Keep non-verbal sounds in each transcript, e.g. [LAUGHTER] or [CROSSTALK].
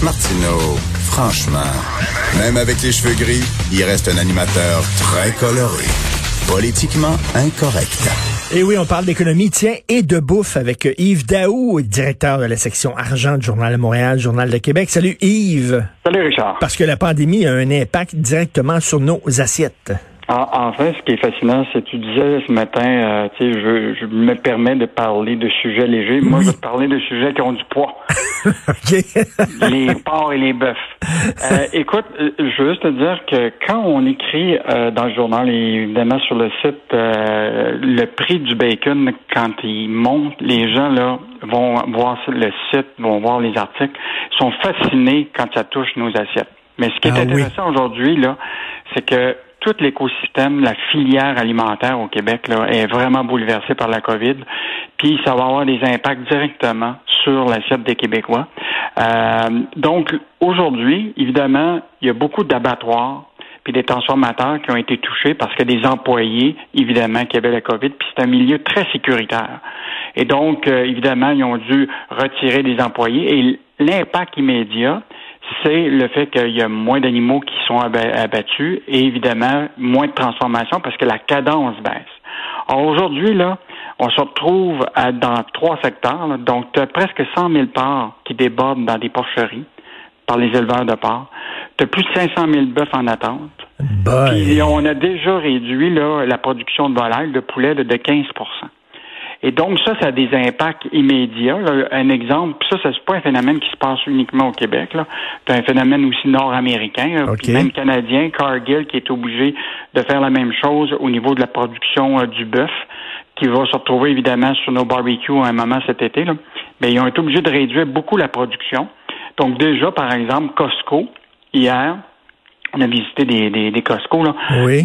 Martineau, franchement, même avec les cheveux gris, il reste un animateur très coloré. Politiquement incorrect. Et oui, on parle d'économie, tiens, et de bouffe avec Yves Daou, directeur de la section argent du Journal de Montréal, Journal de Québec. Salut Yves. Salut Richard. Parce que la pandémie a un impact directement sur nos assiettes. En, fait, ce qui est fascinant, c'est que tu disais ce matin, euh, tu sais, je, je, me permets de parler de sujets légers. Moi, je veux te parler de sujets qui ont du poids. [LAUGHS] [LAUGHS] les porcs et les bœufs. Euh, écoute, euh, je veux juste te dire que quand on écrit dans le journal et évidemment sur le site le prix du bacon, quand il monte, les gens là vont voir le site, vont voir les articles, sont fascinés quand ça touche nos assiettes. Mais ce qui est ah intéressant aujourd'hui, là, c'est que tout l'écosystème, la filière alimentaire au Québec là, est vraiment bouleversée par la COVID. Puis ça va avoir des impacts directement sur l'assiette des Québécois. Euh, donc aujourd'hui, évidemment, il y a beaucoup d'abattoirs puis des transformateurs qui ont été touchés parce que des employés, évidemment, qui avaient la COVID, puis c'est un milieu très sécuritaire. Et donc, euh, évidemment, ils ont dû retirer des employés. Et l'impact immédiat, c'est le fait qu'il y a moins d'animaux qui sont abattus et évidemment moins de transformation parce que la cadence baisse. Alors aujourd'hui, là, on se retrouve dans trois secteurs. donc, tu as presque 100 000 parts qui débordent dans des porcheries par les éleveurs de porcs. Tu as plus de 500 000 bœufs en attente. Puis on a déjà réduit là, la production de volailles, de poulet de 15 et donc, ça, ça a des impacts immédiats. Un exemple, ça, c'est pas un phénomène qui se passe uniquement au Québec. C'est un phénomène aussi nord-américain, même canadien, Cargill, qui est obligé de faire la même chose au niveau de la production euh, du bœuf, qui va se retrouver évidemment sur nos barbecues à un moment cet été. Là. Mais ils ont été obligés de réduire beaucoup la production. Donc déjà, par exemple, Costco, hier, on a visité des, des, Costco, là.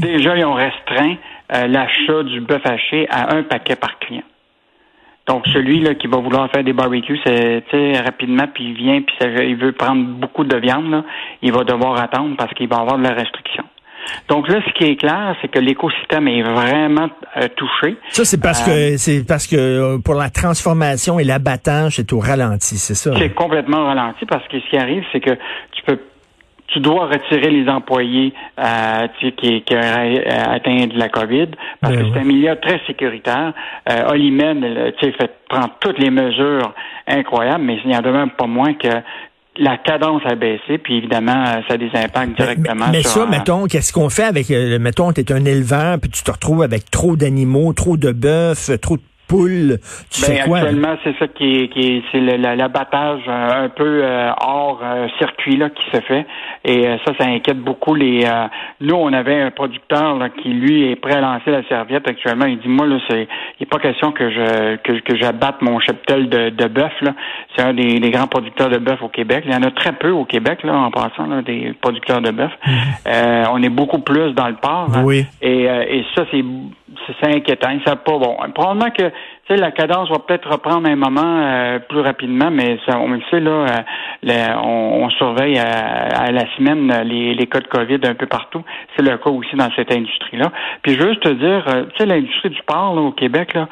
déjà, ils ont restreint euh, l'achat du bœuf haché à un paquet par client. Donc celui là qui va vouloir faire des barbecues, c'est rapidement puis il vient puis il veut prendre beaucoup de viande, là, il va devoir attendre parce qu'il va avoir de la restriction. Donc là, ce qui est clair, c'est que l'écosystème est vraiment euh, touché. Ça, c'est parce que euh, c'est parce que euh, pour la transformation et l'abattage, c'est au ralenti, c'est ça? C'est complètement ralenti parce que ce qui arrive, c'est que tu peux tu dois retirer les employés euh, qui, qui auraient euh, atteint de la COVID parce ben que c'est un milieu très sécuritaire. Euh, Olimène, tu fait prendre toutes les mesures incroyables, mais il n'y en a même pas moins que la cadence a baissé, puis évidemment, euh, ça a des impacts directement. Mais, mais ça, mettons, qu'est-ce qu'on fait avec, mettons, tu es un éleveur, puis tu te retrouves avec trop d'animaux, trop de bœufs, trop de poule. Tu ben, quoi? Actuellement, c'est ça qui est, qui est c'est l'abattage euh, un peu euh, hors euh, circuit là qui se fait. Et ça, ça inquiète beaucoup les. nous, on avait un producteur qui lui est prêt à lancer la serviette actuellement. Il dit moi là, c'est il n'est pas question que je que, que j'abatte mon cheptel de, de bœuf là. C'est un des, des, grands producteurs de bœuf au Québec. Il y en a très peu au Québec là en passant là, des producteurs de bœuf. Mhm. on est beaucoup plus dans le port. Hein. Oui. Et, et ça, c'est c'est inquiétant. Ça pas bon. Probablement que la cadence va peut-être reprendre un moment euh, plus rapidement, mais ça, on le sait là, euh, on, surveille à, la semaine les, les, cas de COVID un peu partout. C'est le cas aussi dans cette industrie-là. Puis juste te dire, euh, tu sais, l'industrie du porc là, au Québec, là,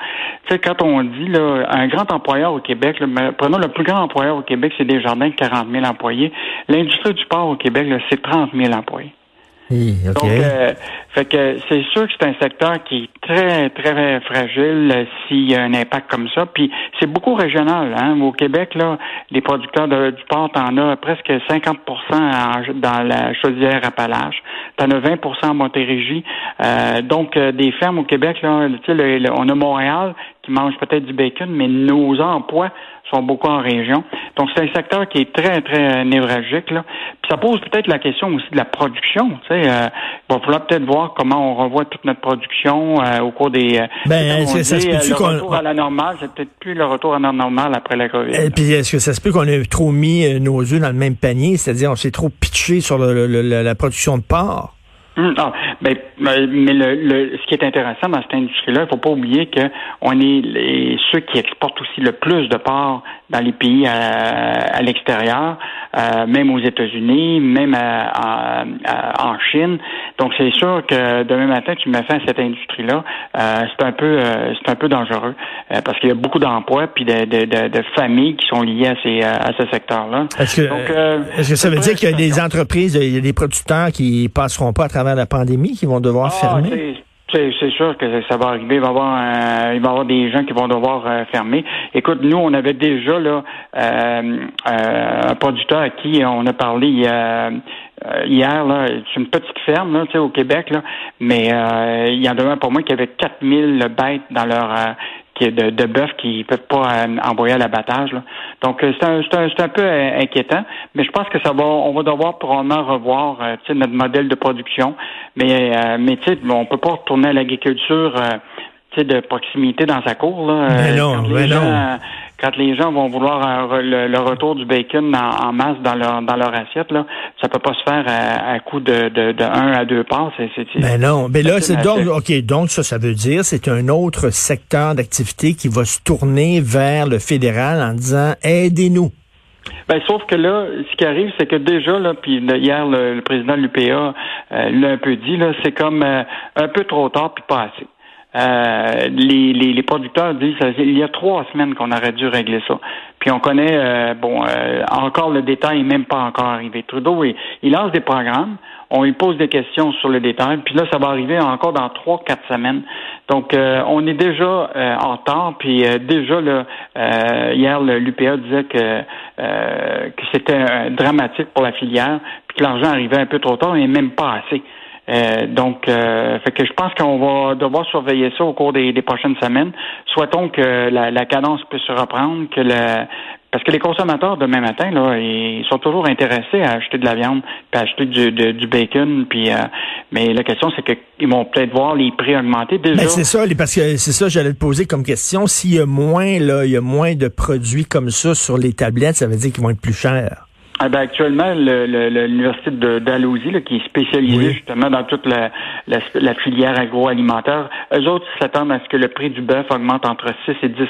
tu sais, quand on dit là, un grand employeur au Québec, là, prenons le plus grand employeur au Québec, c'est Desjardins, 40 000 employés. L'industrie du porc au Québec, c'est 30 000 employés. Donc, euh, fait que c'est sûr que c'est un secteur qui est très, très fragile euh, s'il y a un impact comme ça. Puis c'est beaucoup régional. Hein. Au Québec, là, les producteurs de, du porc, t'en as presque 50% dans la chaudière-appalaches. T'en as 20% en Montérégie. Euh, donc, des fermes au Québec, là, on a Montréal qui mange peut-être du bacon, mais nos emplois sont beaucoup en région. Donc, c'est un secteur qui est très, très névralgique. Là. Puis ça pose peut-être la question aussi de la production. Tu sais, euh, il va falloir peut-être voir comment on revoit toute notre production euh, au cours des... Euh, ben, est-ce que ça se peut Le retour à la normale, c'est peut-être plus le retour à la normale après la COVID. Et puis, est-ce que ça se peut qu'on ait trop mis nos œufs dans le même panier? C'est-à-dire, on s'est trop pitché sur le, la production de porc? Hum, Ben, mais le, ce qui est intéressant dans cette industrie-là, il faut pas oublier que on est les, ceux qui exportent aussi le plus de porc dans les pays à, l'extérieur, euh, même aux États-Unis, même en Chine. Donc c'est sûr que demain matin, tu me fais cette industrie-là, euh, c'est un peu euh, c'est un peu dangereux parce qu'il y a beaucoup d'emplois puis de, de, de, familles qui sont liées à ces à ce secteur-là. Est-ce que, est-ce que ça veut dire qu'il y a des entreprises, il y a des producteurs qui passeront pas à travers la pandémie, qui vont devoir ah, fermer? C'est sûr que ça va arriver. Il va y avoir, il va y avoir des gens qui vont devoir euh, fermer. Écoute, nous, on avait déjà là euh, euh, un producteur à qui on a parlé hier. Là, c'est une petite ferme là, au Québec, là, mais il y en a pour moi qui avait 4000 bêtes dans leur de, de bœuf qui ne peuvent pas euh, envoyer à l'abattage. Donc euh, c'est un, un, un, peu euh, inquiétant, mais je pense que ça va, on va devoir probablement revoir notre modèle de production. Mais mais tu sais, on peut pas retourner à l'agriculture de proximité dans sa cour. Là, mais non, mais non quand les gens vont vouloir le, retour du bacon en, masse dans leur dans leur assiette, là, ça peut pas se faire à, à coup de, de, de un à deux pas. C'est, ben non, mais là, c'est donc ok, donc ça, ça veut dire c'est un autre secteur d'activité qui va se tourner vers le fédéral en disant aidez-nous. Ben, sauf que là, ce qui arrive, c'est que déjà, là, puis hier, le, président de l'UPA euh, l'a un peu dit, là, c'est comme euh, un peu trop tard puis pas assez. Euh, les, les, producteurs disent il y a trois semaines qu'on aurait dû régler ça. Puis on connaît euh, bon euh, encore le détail même pas encore arrivé. Trudeau il, il, lance des programmes, on lui pose des questions sur le détail, puis là ça va arriver encore dans trois quatre semaines. Donc on est déjà en temps, puis déjà là, hier l'UPA disait que que c'était dramatique pour la filière, puis que l'argent arrivait un peu trop tard et même pas assez. Euh, donc, euh, fait que je pense qu'on va devoir surveiller ça au cours des, prochaines semaines. Souhaitons que la, cadence puisse se reprendre, que le parce que les consommateurs demain matin, là, ils sont toujours intéressés à acheter de la viande, puis à acheter du, du bacon, puis euh, mais la question c'est qu'ils vont peut-être voir les prix augmenter déjà. c'est ça, parce que c'est ça, j'allais te poser comme question. S'il y a moins, là, il y a moins de produits comme ça sur les tablettes, ça veut dire qu'ils vont être plus chers. Ah ben actuellement, l'université de d'Alousie, qui est spécialisée justement dans toute la, la, filière agroalimentaire, eux autres s'attendent à ce que le prix du bœuf augmente entre 6 et 10%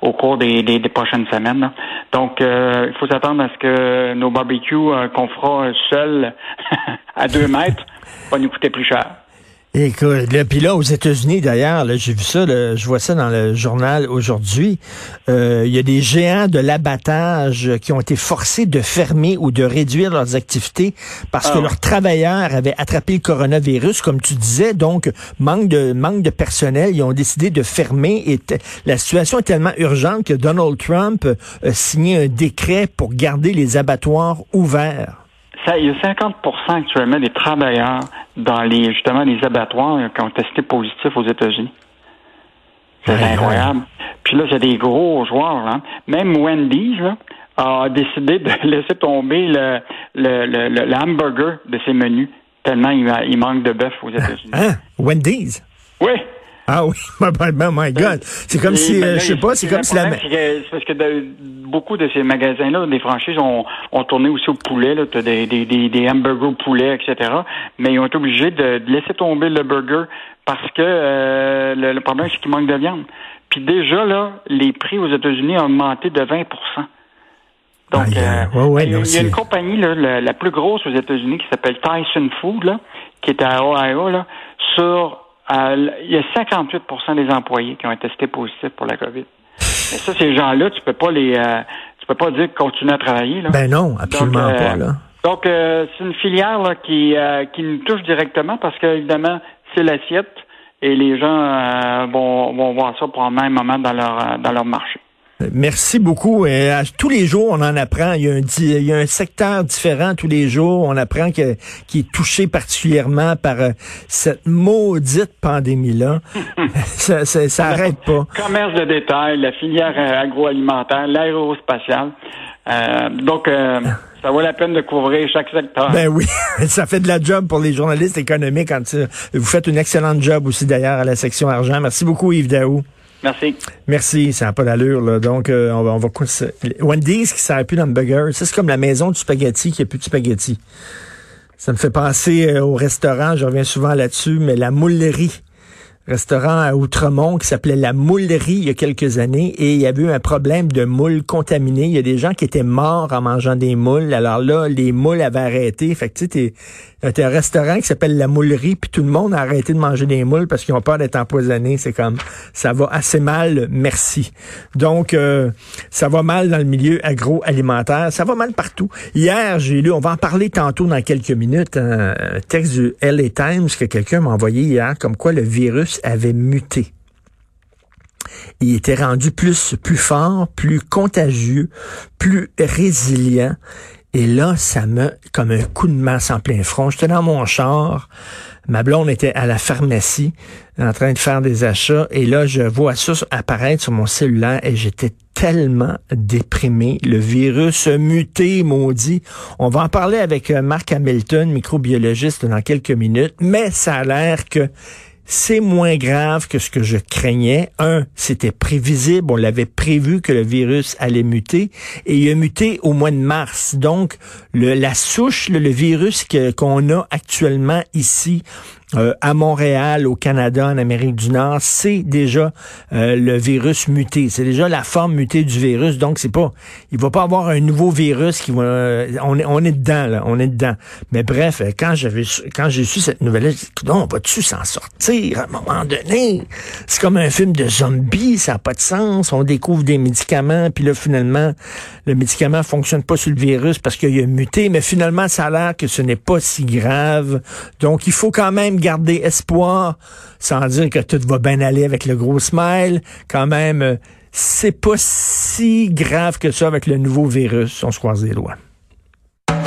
au cours des, des, prochaines semaines. Donc, euh, il faut s'attendre à ce que nos barbecues euh, qu'on fera seuls [LAUGHS] à deux mètres vont nous coûter plus cher. Écoute, puis là, aux États-Unis, d'ailleurs, j'ai vu ça, je vois ça dans le journal aujourd'hui. Euh, il y a des géants de l'abattage qui ont été forcés de fermer ou de réduire leurs activités parce que ah. leurs travailleurs avaient attrapé le coronavirus, comme tu disais. Donc, manque de manque de personnel, ils ont décidé de fermer. Et la situation est tellement urgente que Donald Trump a signé un décret pour garder les abattoirs ouverts il y a 50% actuellement des travailleurs dans les justement les abattoirs qui ont testé positif aux États-Unis. C'est incroyable. Puis là, c'est des gros joueurs. Là. Même Wendy's a décidé de [LAUGHS] laisser tomber le, le, le, hamburger de ses menus tellement il, manque de bœuf aux [LAUGHS] États-Unis. Hein? Wendy's? Oui. Ah oui, [LAUGHS] my God. C'est comme si, ben euh, je sais pas, c'est comme si la... C'est parce que beaucoup de ces magasins-là, des franchises, ont, ont tourné aussi au poulet, là, des, des, des, des hamburgers au poulet, etc. Mais ils ont été obligés de, laisser tomber le burger parce que euh, le, problème, c'est qu'il manque de viande. Puis déjà, là, les prix aux États-Unis ont augmenté de 20% donc, euh, il y a une compagnie, là, la, plus grosse aux États-Unis, qui s'appelle Tyson Food, là, qui est à Ohio, là, sur il y a 58% des employés qui ont été testés positifs pour la COVID. Mais ça, ces gens-là, tu peux pas les, euh, tu peux pas dire qu'ils continuent à travailler. Là. Ben non, absolument donc, pas. Là. Donc, euh, c'est une filière là, qui, euh, qui nous touche directement parce que, évidemment, c'est l'assiette et les gens vont, vont voir ça pour un même moment dans leur, dans leur marché. Merci beaucoup. Et tous les jours, on en apprend. Il y, a un, il y a un secteur différent tous les jours. On apprend que, qui est touché particulièrement par euh, cette maudite pandémie-là. [LAUGHS] ça, ça, ça arrête pas. Commerce de détail, la filière euh, agroalimentaire, l'aérospatiale. Euh, donc, euh, ça vaut la peine de couvrir chaque secteur. Ben oui, [LAUGHS] ça fait de la job pour les journalistes économiques. Quand vous faites une excellente job aussi d'ailleurs à la section argent. Merci beaucoup Yves Daou. Merci. Merci, ça n'a pas d'allure. Là. Donc, euh, on va... On va Wendy's qui sert plus d'hamburger, c'est comme la maison du spaghetti qui n'a plus de spaghetti. Ça me fait penser au restaurant, je reviens souvent là-dessus, mais la moulerie restaurant à Outremont qui s'appelait La Moulerie il y a quelques années et il y avait eu un problème de moules contaminées. Il y a des gens qui étaient morts en mangeant des moules. Alors là, les moules avaient arrêté. Fait que tu sais, un restaurant qui s'appelle La Moulerie puis tout le monde a arrêté de manger des moules parce qu'ils ont peur d'être empoisonnés. C'est comme, ça va assez mal, merci. Donc, euh, ça va mal dans le milieu agroalimentaire. Ça va mal partout. Hier, j'ai lu, on va en parler tantôt dans quelques minutes, un texte du LA Times que quelqu'un m'a envoyé hier, comme quoi le virus avait muté. Il était rendu plus, plus fort, plus contagieux, plus résilient. Et là, ça me, comme un coup de masse en plein front. J'étais dans mon char. Ma blonde était à la pharmacie en train de faire des achats. Et là, je vois ça apparaître sur mon cellulaire et j'étais tellement déprimé. Le virus muté, maudit. On va en parler avec euh, Marc Hamilton, microbiologiste, dans quelques minutes. Mais ça a l'air que c'est moins grave que ce que je craignais. Un, c'était prévisible, on l'avait prévu que le virus allait muter, et il a muté au mois de mars. Donc, la souche, le, virus qu'on a actuellement ici, euh, à Montréal, au Canada, en Amérique du Nord, c'est déjà euh, le virus muté. C'est déjà la forme mutée du virus. Donc, c'est pas, il va pas avoir un nouveau virus qui va, euh, on est, on dedans, là, on est dedans. Mais bref, quand j'avais, quand j'ai su cette nouvelle, dit, on va-tu s'en sortir à un moment donné? C'est comme un film de zombies, ça n'a pas de sens. On découvre des médicaments, puis là, finalement, le médicament fonctionne pas sur le virus parce qu'il a muté, mais finalement, ça a l'air que ce n'est pas si grave. Donc, il faut quand même garder espoir, sans dire que tout va bien aller avec le gros smile. Quand même, c'est pas si grave que ça avec le nouveau virus. On se croise les doigts.